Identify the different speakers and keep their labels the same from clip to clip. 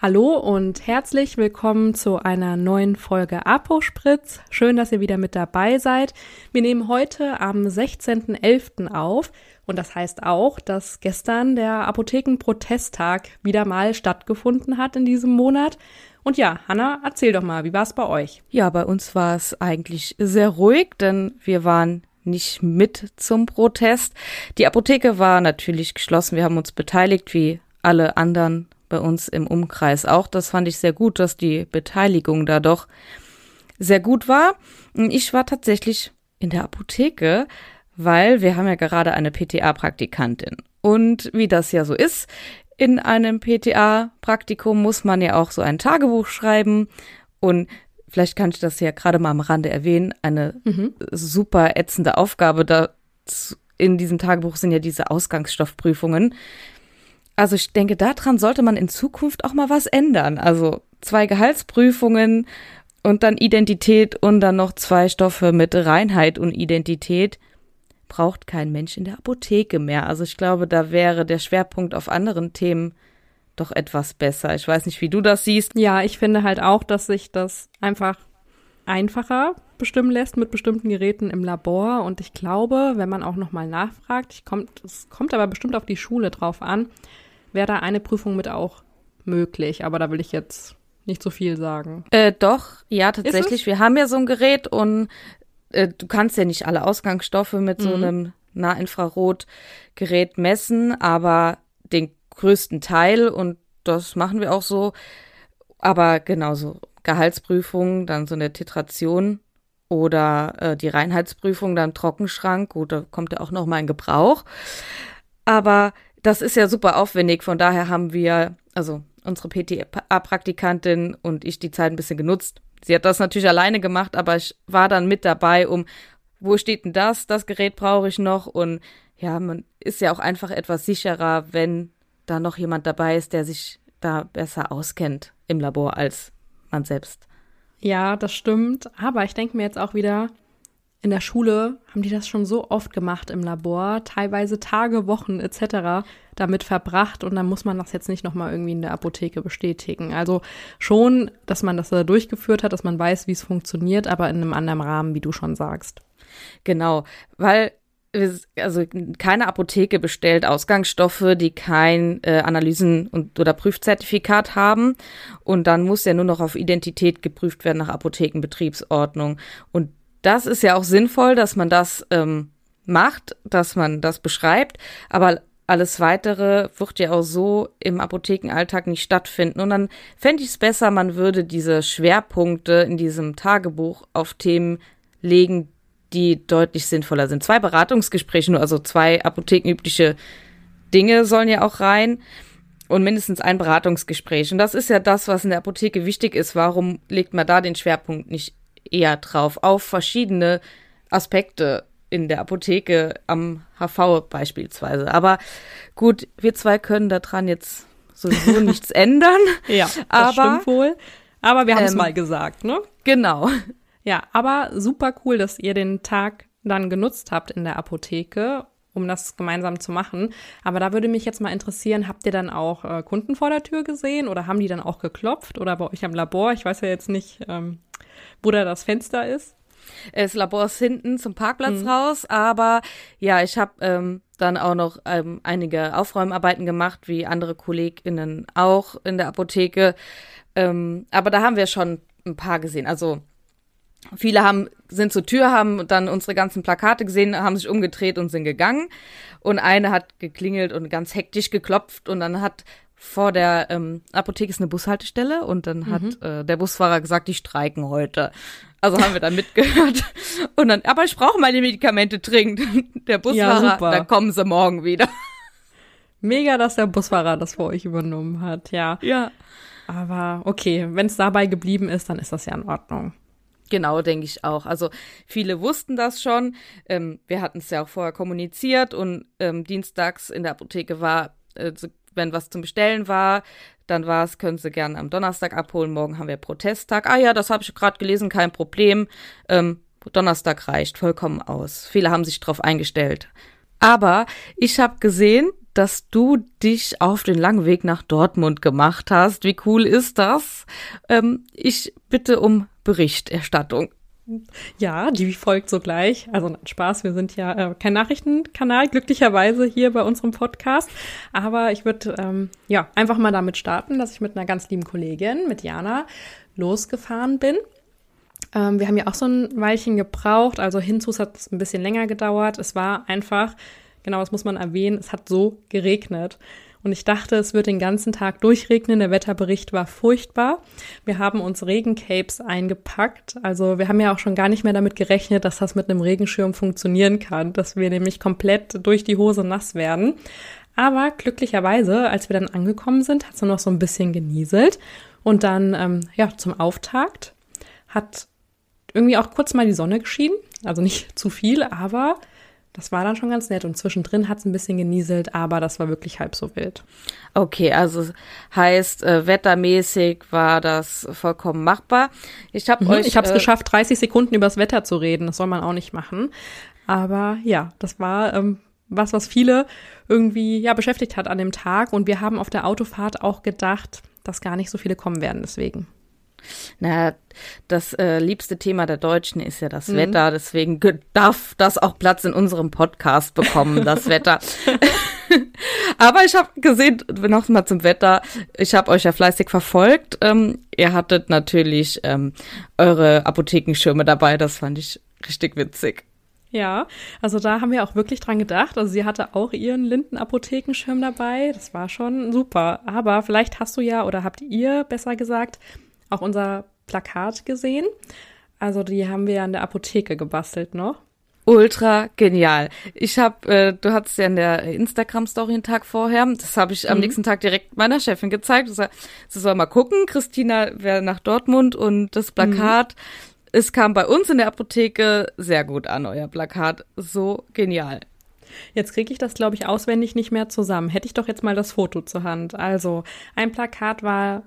Speaker 1: Hallo und herzlich willkommen zu einer neuen Folge Apo-Spritz. Schön, dass ihr wieder mit dabei seid. Wir nehmen heute am 16.11. auf und das heißt auch, dass gestern der Apothekenprotesttag wieder mal stattgefunden hat in diesem Monat. Und ja, Hanna, erzähl doch mal, wie war es bei euch?
Speaker 2: Ja, bei uns war es eigentlich sehr ruhig, denn wir waren nicht mit zum Protest. Die Apotheke war natürlich geschlossen. Wir haben uns beteiligt, wie alle anderen bei uns im Umkreis auch. Das fand ich sehr gut, dass die Beteiligung da doch sehr gut war. Ich war tatsächlich in der Apotheke, weil wir haben ja gerade eine PTA-Praktikantin. Und wie das ja so ist, in einem PTA-Praktikum muss man ja auch so ein Tagebuch schreiben. Und vielleicht kann ich das ja gerade mal am Rande erwähnen, eine mhm. super ätzende Aufgabe da in diesem Tagebuch sind ja diese Ausgangsstoffprüfungen. Also ich denke, daran sollte man in Zukunft auch mal was ändern. Also zwei Gehaltsprüfungen und dann Identität und dann noch zwei Stoffe mit Reinheit und Identität braucht kein Mensch in der Apotheke mehr. Also ich glaube, da wäre der Schwerpunkt auf anderen Themen doch etwas besser. Ich weiß nicht, wie du das siehst.
Speaker 1: Ja, ich finde halt auch, dass sich das einfach einfacher bestimmen lässt mit bestimmten Geräten im Labor. Und ich glaube, wenn man auch nochmal nachfragt, ich kommt, es kommt aber bestimmt auf die Schule drauf an, wäre da eine Prüfung mit auch möglich. Aber da will ich jetzt nicht so viel sagen.
Speaker 2: Äh, doch, ja, tatsächlich. Wir haben ja so ein Gerät und äh, du kannst ja nicht alle Ausgangsstoffe mit mhm. so einem Nahinfrarotgerät messen, aber den größten Teil und das machen wir auch so. Aber genauso Gehaltsprüfung, dann so eine Titration oder äh, die Reinheitsprüfung, dann Trockenschrank. Gut, da kommt ja auch noch mal in Gebrauch. Aber das ist ja super aufwendig. Von daher haben wir, also unsere PTA-Praktikantin und ich die Zeit ein bisschen genutzt. Sie hat das natürlich alleine gemacht, aber ich war dann mit dabei, um, wo steht denn das? Das Gerät brauche ich noch. Und ja, man ist ja auch einfach etwas sicherer, wenn da noch jemand dabei ist, der sich da besser auskennt im Labor als man selbst.
Speaker 1: Ja, das stimmt. Aber ich denke mir jetzt auch wieder, in der Schule haben die das schon so oft gemacht im Labor, teilweise Tage, Wochen etc. damit verbracht und dann muss man das jetzt nicht nochmal irgendwie in der Apotheke bestätigen. Also schon, dass man das da durchgeführt hat, dass man weiß, wie es funktioniert, aber in einem anderen Rahmen, wie du schon sagst.
Speaker 2: Genau, weil also keine Apotheke bestellt Ausgangsstoffe, die kein äh, Analysen- und, oder Prüfzertifikat haben. Und dann muss ja nur noch auf Identität geprüft werden nach Apothekenbetriebsordnung. Und das ist ja auch sinnvoll, dass man das ähm, macht, dass man das beschreibt. Aber alles weitere wird ja auch so im Apothekenalltag nicht stattfinden. Und dann fände ich es besser, man würde diese Schwerpunkte in diesem Tagebuch auf Themen legen, die deutlich sinnvoller sind. Zwei Beratungsgespräche, nur also zwei apothekenübliche Dinge sollen ja auch rein und mindestens ein Beratungsgespräch. Und das ist ja das, was in der Apotheke wichtig ist. Warum legt man da den Schwerpunkt nicht eher drauf? Auf verschiedene Aspekte in der Apotheke am HV beispielsweise. Aber gut, wir zwei können daran jetzt sowieso nichts ändern.
Speaker 1: Ja, das aber, stimmt wohl. Aber wir haben es ähm, mal gesagt, ne?
Speaker 2: Genau.
Speaker 1: Ja, aber super cool, dass ihr den Tag dann genutzt habt in der Apotheke, um das gemeinsam zu machen. Aber da würde mich jetzt mal interessieren, habt ihr dann auch äh, Kunden vor der Tür gesehen oder haben die dann auch geklopft oder bei euch am Labor? Ich weiß ja jetzt nicht, ähm, wo da das Fenster ist.
Speaker 2: Das Labor ist hinten zum Parkplatz mhm. raus, aber ja, ich habe ähm, dann auch noch ähm, einige Aufräumarbeiten gemacht, wie andere KollegInnen auch in der Apotheke. Ähm, aber da haben wir schon ein paar gesehen. Also Viele haben, sind zur Tür, haben dann unsere ganzen Plakate gesehen, haben sich umgedreht und sind gegangen. Und eine hat geklingelt und ganz hektisch geklopft und dann hat vor der ähm, Apotheke ist eine Bushaltestelle und dann hat mhm. äh, der Busfahrer gesagt, die streiken heute. Also haben wir dann mitgehört. Und dann, aber ich brauche meine Medikamente dringend. Der Busfahrer, ja, da kommen sie morgen wieder.
Speaker 1: Mega, dass der Busfahrer das vor euch übernommen hat, ja.
Speaker 2: Ja.
Speaker 1: Aber okay, wenn es dabei geblieben ist, dann ist das ja in Ordnung.
Speaker 2: Genau, denke ich auch. Also viele wussten das schon. Ähm, wir hatten es ja auch vorher kommuniziert und ähm, dienstags in der Apotheke war, äh, wenn was zum Bestellen war, dann war es, können Sie gerne am Donnerstag abholen. Morgen haben wir Protesttag. Ah ja, das habe ich gerade gelesen, kein Problem. Ähm, Donnerstag reicht vollkommen aus. Viele haben sich darauf eingestellt. Aber ich habe gesehen, dass du dich auf den langen Weg nach Dortmund gemacht hast. Wie cool ist das? Ähm, ich bitte um Berichterstattung.
Speaker 1: Ja, die folgt sogleich. Also Spaß, wir sind ja äh, kein Nachrichtenkanal, glücklicherweise hier bei unserem Podcast. Aber ich würde ähm, ja einfach mal damit starten, dass ich mit einer ganz lieben Kollegin, mit Jana, losgefahren bin. Ähm, wir haben ja auch so ein Weilchen gebraucht, also hinzu hat es ein bisschen länger gedauert. Es war einfach, genau, das muss man erwähnen, es hat so geregnet. Und ich dachte, es wird den ganzen Tag durchregnen. Der Wetterbericht war furchtbar. Wir haben uns Regencapes eingepackt. Also wir haben ja auch schon gar nicht mehr damit gerechnet, dass das mit einem Regenschirm funktionieren kann, dass wir nämlich komplett durch die Hose nass werden. Aber glücklicherweise, als wir dann angekommen sind, hat es noch so ein bisschen genieselt. Und dann, ähm, ja, zum Auftakt hat irgendwie auch kurz mal die Sonne geschienen. Also nicht zu viel, aber das war dann schon ganz nett. Und zwischendrin hat es ein bisschen genieselt, aber das war wirklich halb so wild.
Speaker 2: Okay, also heißt, äh, wettermäßig war das vollkommen machbar. Ich habe
Speaker 1: mhm,
Speaker 2: euch.
Speaker 1: Ich habe es äh, geschafft, 30 Sekunden übers Wetter zu reden. Das soll man auch nicht machen. Aber ja, das war ähm, was, was viele irgendwie ja beschäftigt hat an dem Tag. Und wir haben auf der Autofahrt auch gedacht, dass gar nicht so viele kommen werden deswegen.
Speaker 2: Na, das äh, liebste Thema der Deutschen ist ja das mhm. Wetter, deswegen darf das auch Platz in unserem Podcast bekommen, das Wetter. Aber ich habe gesehen, noch mal zum Wetter, ich habe euch ja fleißig verfolgt. Ähm, ihr hattet natürlich ähm, eure Apothekenschirme dabei, das fand ich richtig witzig.
Speaker 1: Ja, also da haben wir auch wirklich dran gedacht. Also sie hatte auch ihren Lindenapothekenschirm dabei. Das war schon super. Aber vielleicht hast du ja oder habt ihr besser gesagt auch unser Plakat gesehen. Also die haben wir ja in der Apotheke gebastelt noch.
Speaker 2: Ultra genial. Ich habe, äh, du hattest ja in der Instagram-Story einen Tag vorher, das habe ich mhm. am nächsten Tag direkt meiner Chefin gezeigt. Sie soll mal gucken, Christina wäre nach Dortmund und das Plakat, mhm. es kam bei uns in der Apotheke sehr gut an, euer Plakat. So genial.
Speaker 1: Jetzt kriege ich das, glaube ich, auswendig nicht mehr zusammen. Hätte ich doch jetzt mal das Foto zur Hand. Also, ein Plakat war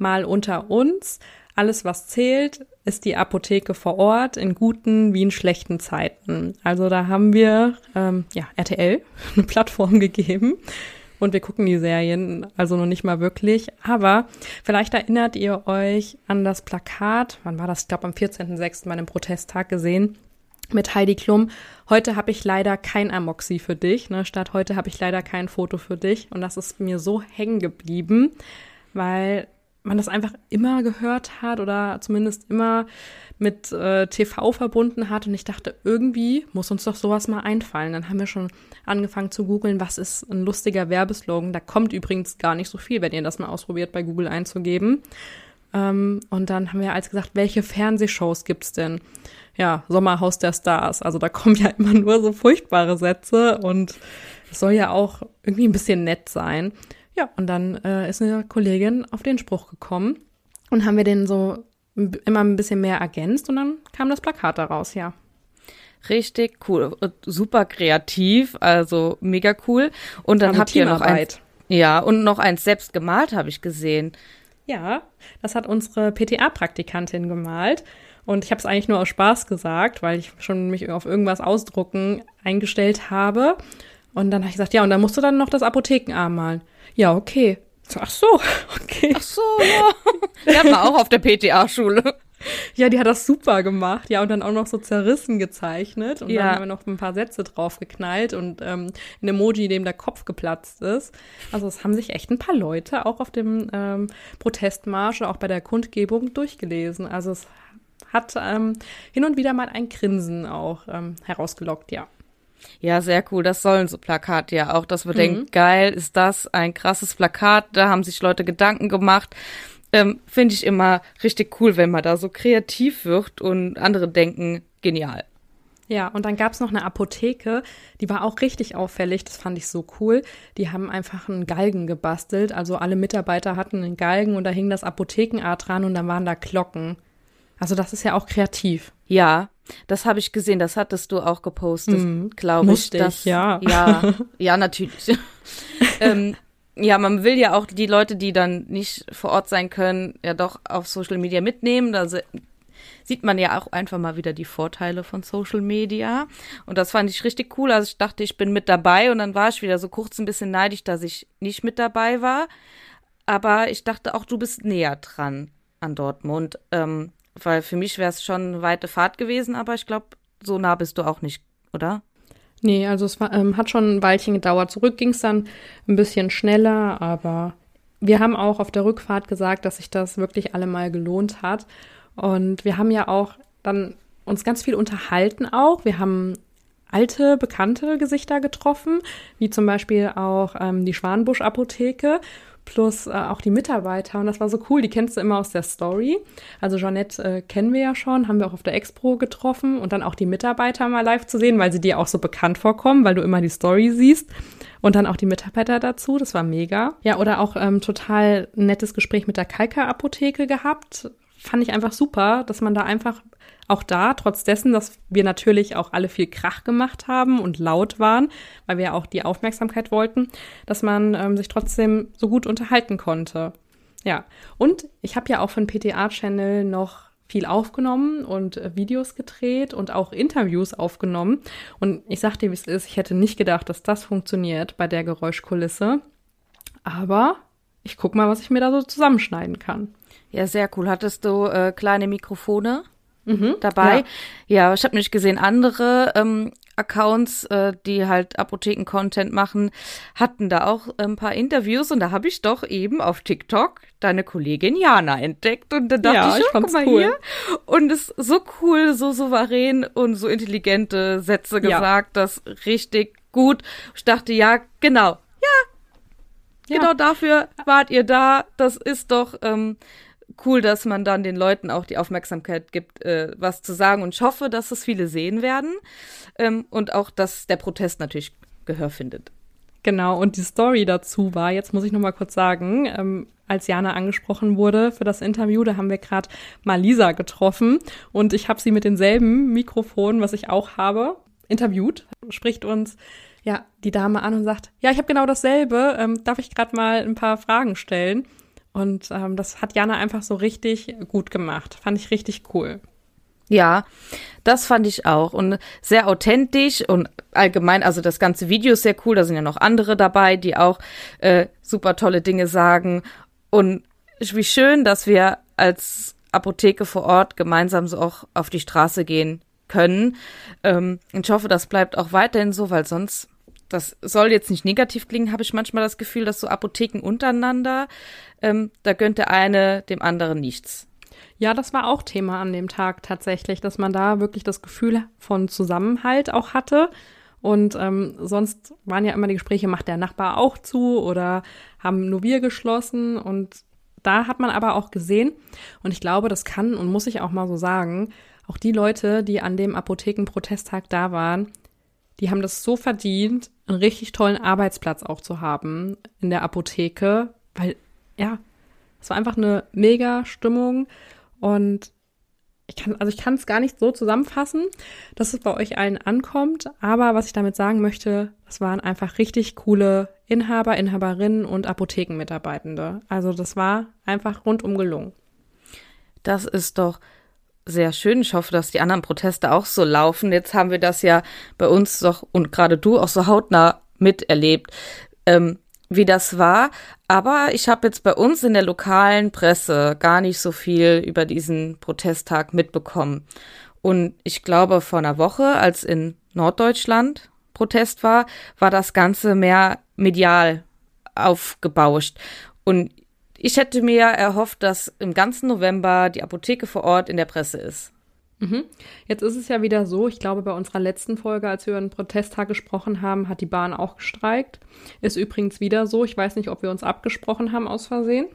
Speaker 1: mal unter uns. Alles, was zählt, ist die Apotheke vor Ort in guten wie in schlechten Zeiten. Also da haben wir ähm, ja RTL eine Plattform gegeben und wir gucken die Serien also noch nicht mal wirklich. Aber vielleicht erinnert ihr euch an das Plakat. Wann war das? Ich glaube am 14.06. meinem Protesttag gesehen mit Heidi Klum. Heute habe ich leider kein Amoxi für dich. Ne? Statt heute habe ich leider kein Foto für dich. Und das ist mir so hängen geblieben, weil man das einfach immer gehört hat oder zumindest immer mit äh, TV verbunden hat. Und ich dachte, irgendwie muss uns doch sowas mal einfallen. Dann haben wir schon angefangen zu googeln, was ist ein lustiger Werbeslogan. Da kommt übrigens gar nicht so viel, wenn ihr das mal ausprobiert, bei Google einzugeben. Ähm, und dann haben wir als gesagt, welche Fernsehshows gibt's denn? Ja, Sommerhaus der Stars. Also da kommen ja immer nur so furchtbare Sätze und es soll ja auch irgendwie ein bisschen nett sein. Ja, und dann äh, ist eine Kollegin auf den Spruch gekommen und haben wir den so immer ein bisschen mehr ergänzt und dann kam das Plakat daraus, ja.
Speaker 2: Richtig cool, super kreativ, also mega cool. Und dann habt ihr noch eins, ja und noch eins selbst gemalt, habe ich gesehen.
Speaker 1: Ja, das hat unsere PTA-Praktikantin gemalt. Und ich habe es eigentlich nur aus Spaß gesagt, weil ich schon mich auf irgendwas ausdrucken eingestellt habe. Und dann habe ich gesagt, ja, und dann musst du dann noch das Apothekenarm malen. Ja, okay. Ach so, okay.
Speaker 2: Ach so, ja. Hatten wir auch auf der PTA-Schule.
Speaker 1: Ja, die hat das super gemacht. Ja, und dann auch noch so zerrissen gezeichnet. Und ja. dann haben wir noch ein paar Sätze drauf geknallt und ähm, ein Emoji, dem der Kopf geplatzt ist. Also es haben sich echt ein paar Leute auch auf dem ähm, Protestmarsch, auch bei der Kundgebung durchgelesen. Also es hat ähm, hin und wieder mal ein Grinsen auch ähm, herausgelockt, ja.
Speaker 2: Ja, sehr cool. Das sollen so Plakate ja auch, dass wir mhm. denken, geil, ist das ein krasses Plakat. Da haben sich Leute Gedanken gemacht. Ähm, Finde ich immer richtig cool, wenn man da so kreativ wird und andere denken, genial.
Speaker 1: Ja, und dann gab's noch eine Apotheke, die war auch richtig auffällig, das fand ich so cool. Die haben einfach einen Galgen gebastelt, also alle Mitarbeiter hatten einen Galgen und da hing das Apothekenart dran und dann waren da Glocken. Also das ist ja auch kreativ.
Speaker 2: Ja, das habe ich gesehen, das hattest du auch gepostet, mhm. glaube ich.
Speaker 1: Das, ja.
Speaker 2: ja, ja, natürlich. ähm, ja, man will ja auch die Leute, die dann nicht vor Ort sein können, ja doch auf Social Media mitnehmen. Also sieht man ja auch einfach mal wieder die Vorteile von Social Media. Und das fand ich richtig cool. Also ich dachte, ich bin mit dabei und dann war ich wieder so kurz ein bisschen neidisch, dass ich nicht mit dabei war. Aber ich dachte auch, du bist näher dran an Dortmund. Ähm, weil für mich wäre es schon eine weite Fahrt gewesen, aber ich glaube, so nah bist du auch nicht, oder?
Speaker 1: Nee, also es war, ähm, hat schon ein Weilchen gedauert. Zurück ging es dann ein bisschen schneller, aber wir haben auch auf der Rückfahrt gesagt, dass sich das wirklich allemal gelohnt hat. Und wir haben ja auch dann uns ganz viel unterhalten auch. Wir haben alte, bekannte Gesichter getroffen, wie zum Beispiel auch ähm, die Schwanbusch-Apotheke plus äh, auch die Mitarbeiter. Und das war so cool, die kennst du immer aus der Story. Also Jeanette äh, kennen wir ja schon, haben wir auch auf der Expo getroffen und dann auch die Mitarbeiter mal live zu sehen, weil sie dir auch so bekannt vorkommen, weil du immer die Story siehst. Und dann auch die Mitarbeiter dazu, das war mega. Ja, oder auch ähm, total nettes Gespräch mit der Kalka-Apotheke gehabt. Fand ich einfach super, dass man da einfach auch da, trotz dessen, dass wir natürlich auch alle viel Krach gemacht haben und laut waren, weil wir auch die Aufmerksamkeit wollten, dass man ähm, sich trotzdem so gut unterhalten konnte. Ja, und ich habe ja auch von PTA-Channel noch viel aufgenommen und äh, Videos gedreht und auch Interviews aufgenommen. Und ich sag dir, wie es ist, ich hätte nicht gedacht, dass das funktioniert bei der Geräuschkulisse. Aber ich guck mal, was ich mir da so zusammenschneiden kann.
Speaker 2: Ja, sehr cool. Hattest du äh, kleine Mikrofone? mhm, dabei. Ja, ja ich habe nicht gesehen, andere ähm, Accounts, äh, die halt Apotheken-Content machen, hatten da auch ein paar Interviews und da habe ich doch eben auf TikTok deine Kollegin Jana entdeckt und dann dachte ja, ich, oh, guck mal cool. hier. Und es ist so cool, so souverän und so intelligente Sätze gesagt, ja. das richtig gut. Ich dachte, ja, genau, ja, genau dafür wart ihr da. Das ist doch ähm, cool, dass man dann den Leuten auch die Aufmerksamkeit gibt, äh, was zu sagen. Und ich hoffe, dass es viele sehen werden ähm, und auch, dass der Protest natürlich Gehör findet.
Speaker 1: Genau, und die Story dazu war, jetzt muss ich noch mal kurz sagen, ähm, als Jana angesprochen wurde für das Interview, da haben wir gerade mal Lisa getroffen und ich habe sie mit demselben Mikrofon, was ich auch habe, interviewt. Spricht uns ja die Dame an und sagt, ja, ich habe genau dasselbe. Ähm, darf ich gerade mal ein paar Fragen stellen? Und ähm, das hat Jana einfach so richtig gut gemacht. Fand ich richtig cool.
Speaker 2: Ja, das fand ich auch. Und sehr authentisch und allgemein, also das ganze Video ist sehr cool. Da sind ja noch andere dabei, die auch äh, super tolle Dinge sagen. Und wie schön, dass wir als Apotheke vor Ort gemeinsam so auch auf die Straße gehen können. Ähm, ich hoffe, das bleibt auch weiterhin so, weil sonst das soll jetzt nicht negativ klingen, habe ich manchmal das Gefühl, dass so Apotheken untereinander, ähm, da gönnt der eine dem anderen nichts.
Speaker 1: Ja, das war auch Thema an dem Tag tatsächlich, dass man da wirklich das Gefühl von Zusammenhalt auch hatte. Und ähm, sonst waren ja immer die Gespräche, macht der Nachbar auch zu oder haben nur wir geschlossen. Und da hat man aber auch gesehen, und ich glaube, das kann und muss ich auch mal so sagen, auch die Leute, die an dem Apothekenprotesttag da waren, die haben das so verdient, einen richtig tollen Arbeitsplatz auch zu haben in der Apotheke, weil ja, es war einfach eine mega Stimmung und ich kann, also ich kann es gar nicht so zusammenfassen, dass es bei euch allen ankommt, aber was ich damit sagen möchte, es waren einfach richtig coole Inhaber, Inhaberinnen und Apothekenmitarbeitende. Also das war einfach rundum gelungen.
Speaker 2: Das ist doch sehr schön. Ich hoffe, dass die anderen Proteste auch so laufen. Jetzt haben wir das ja bei uns doch und gerade du auch so hautnah miterlebt, ähm, wie das war. Aber ich habe jetzt bei uns in der lokalen Presse gar nicht so viel über diesen Protesttag mitbekommen. Und ich glaube, vor einer Woche, als in Norddeutschland Protest war, war das Ganze mehr medial aufgebauscht. Und ich hätte mir erhofft, dass im ganzen November die Apotheke vor Ort in der Presse ist.
Speaker 1: Mhm. Jetzt ist es ja wieder so, ich glaube, bei unserer letzten Folge, als wir über den Protesttag gesprochen haben, hat die Bahn auch gestreikt. Ist übrigens wieder so. Ich weiß nicht, ob wir uns abgesprochen haben aus Versehen.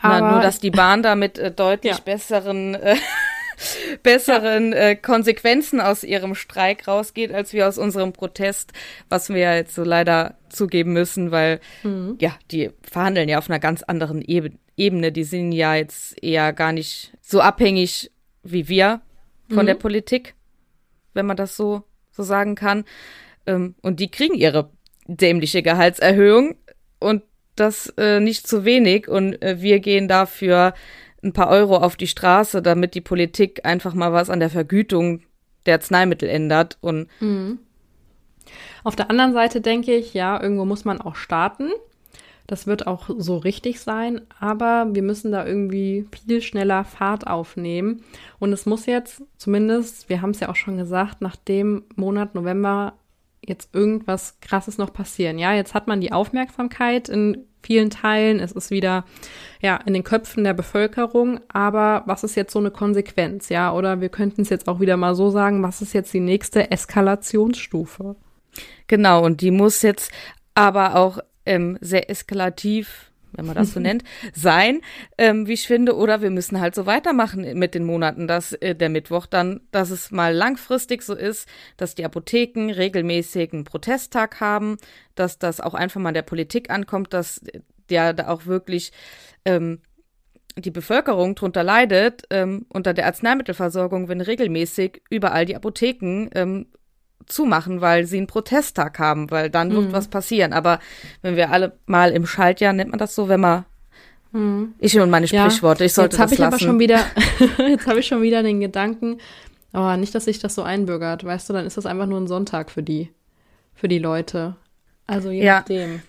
Speaker 2: Aber Na, nur, dass die Bahn da mit äh, deutlich ja. besseren äh, besseren äh, Konsequenzen aus ihrem Streik rausgeht, als wir aus unserem Protest, was wir ja jetzt so leider zugeben müssen, weil mhm. ja, die verhandeln ja auf einer ganz anderen Ebene. Die sind ja jetzt eher gar nicht so abhängig wie wir von mhm. der Politik, wenn man das so, so sagen kann. Ähm, und die kriegen ihre dämliche Gehaltserhöhung und das äh, nicht zu wenig. Und äh, wir gehen dafür ein paar Euro auf die Straße, damit die Politik einfach mal was an der Vergütung der Arzneimittel ändert. Und
Speaker 1: mhm. Auf der anderen Seite denke ich, ja, irgendwo muss man auch starten. Das wird auch so richtig sein, aber wir müssen da irgendwie viel schneller Fahrt aufnehmen. Und es muss jetzt zumindest, wir haben es ja auch schon gesagt, nach dem Monat November jetzt irgendwas Krasses noch passieren. Ja, jetzt hat man die Aufmerksamkeit in vielen Teilen. Es ist wieder, ja, in den Köpfen der Bevölkerung. Aber was ist jetzt so eine Konsequenz? Ja, oder wir könnten es jetzt auch wieder mal so sagen, was ist jetzt die nächste Eskalationsstufe?
Speaker 2: Genau, und die muss jetzt aber auch ähm, sehr eskalativ wenn man das so nennt, sein, ähm, wie ich finde. Oder wir müssen halt so weitermachen mit den Monaten, dass äh, der Mittwoch dann, dass es mal langfristig so ist, dass die Apotheken regelmäßig einen Protesttag haben, dass das auch einfach mal der Politik ankommt, dass der da auch wirklich ähm, die Bevölkerung drunter leidet, ähm, unter der Arzneimittelversorgung, wenn regelmäßig überall die Apotheken ähm, zumachen, weil sie einen Protesttag haben, weil dann wird mhm. was passieren. Aber wenn wir alle mal im Schaltjahr, nennt man das so, wenn man mhm. ich und meine Sprichworte, ja, ich sollte
Speaker 1: jetzt das
Speaker 2: ich
Speaker 1: lassen. Aber schon wieder, jetzt habe ich schon wieder den Gedanken, aber oh, nicht, dass sich das so einbürgert, weißt du, dann ist das einfach nur ein Sonntag für die, für die Leute. Also je ja. nachdem.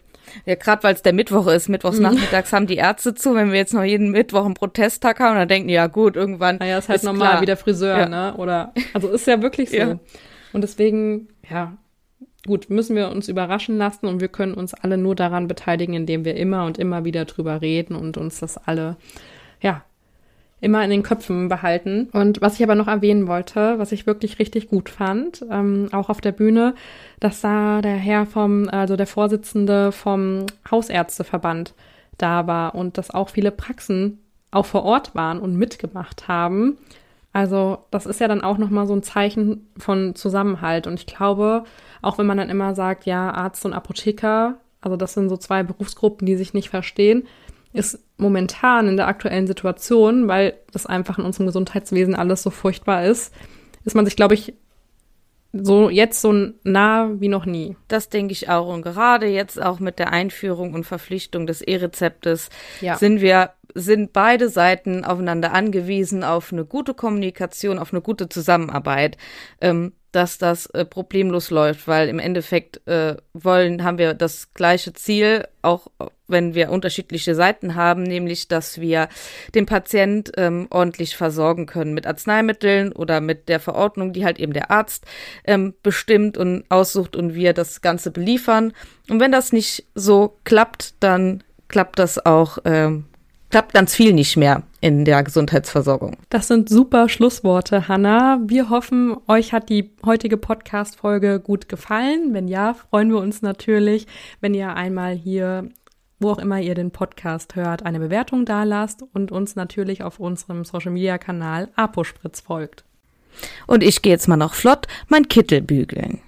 Speaker 2: Ja, gerade weil es der Mittwoch ist. Mittwochs mhm. nachmittags haben die Ärzte zu. Wenn wir jetzt noch jeden Mittwoch einen Protesttag haben, dann denken die, ja gut, irgendwann.
Speaker 1: Naja, ist halt ist normal klar. wie der Friseur, ja. ne? Oder, also ist ja wirklich so. Ja. Und deswegen, ja, gut, müssen wir uns überraschen lassen und wir können uns alle nur daran beteiligen, indem wir immer und immer wieder drüber reden und uns das alle, ja, immer in den Köpfen behalten. Und was ich aber noch erwähnen wollte, was ich wirklich richtig gut fand, ähm, auch auf der Bühne, dass da der Herr vom, also der Vorsitzende vom Hausärzteverband da war und dass auch viele Praxen auch vor Ort waren und mitgemacht haben. Also das ist ja dann auch nochmal so ein Zeichen von Zusammenhalt. Und ich glaube, auch wenn man dann immer sagt, ja, Arzt und Apotheker, also das sind so zwei Berufsgruppen, die sich nicht verstehen, ist momentan in der aktuellen Situation, weil das einfach in unserem Gesundheitswesen alles so furchtbar ist, ist man sich, glaube ich, so jetzt so nah wie noch nie.
Speaker 2: Das denke ich auch. Und gerade jetzt auch mit der Einführung und Verpflichtung des E-Rezeptes ja. sind wir sind beide Seiten aufeinander angewiesen auf eine gute Kommunikation, auf eine gute Zusammenarbeit, ähm, dass das äh, problemlos läuft, weil im Endeffekt äh, wollen, haben wir das gleiche Ziel, auch wenn wir unterschiedliche Seiten haben, nämlich, dass wir den Patient ähm, ordentlich versorgen können mit Arzneimitteln oder mit der Verordnung, die halt eben der Arzt ähm, bestimmt und aussucht und wir das Ganze beliefern. Und wenn das nicht so klappt, dann klappt das auch ähm, klappt ganz viel nicht mehr in der Gesundheitsversorgung.
Speaker 1: Das sind super Schlussworte, Hanna. Wir hoffen, euch hat die heutige Podcast-Folge gut gefallen. Wenn ja, freuen wir uns natürlich, wenn ihr einmal hier, wo auch immer ihr den Podcast hört, eine Bewertung dalasst und uns natürlich auf unserem Social-Media-Kanal Apospritz folgt.
Speaker 2: Und ich gehe jetzt mal noch flott mein Kittel bügeln.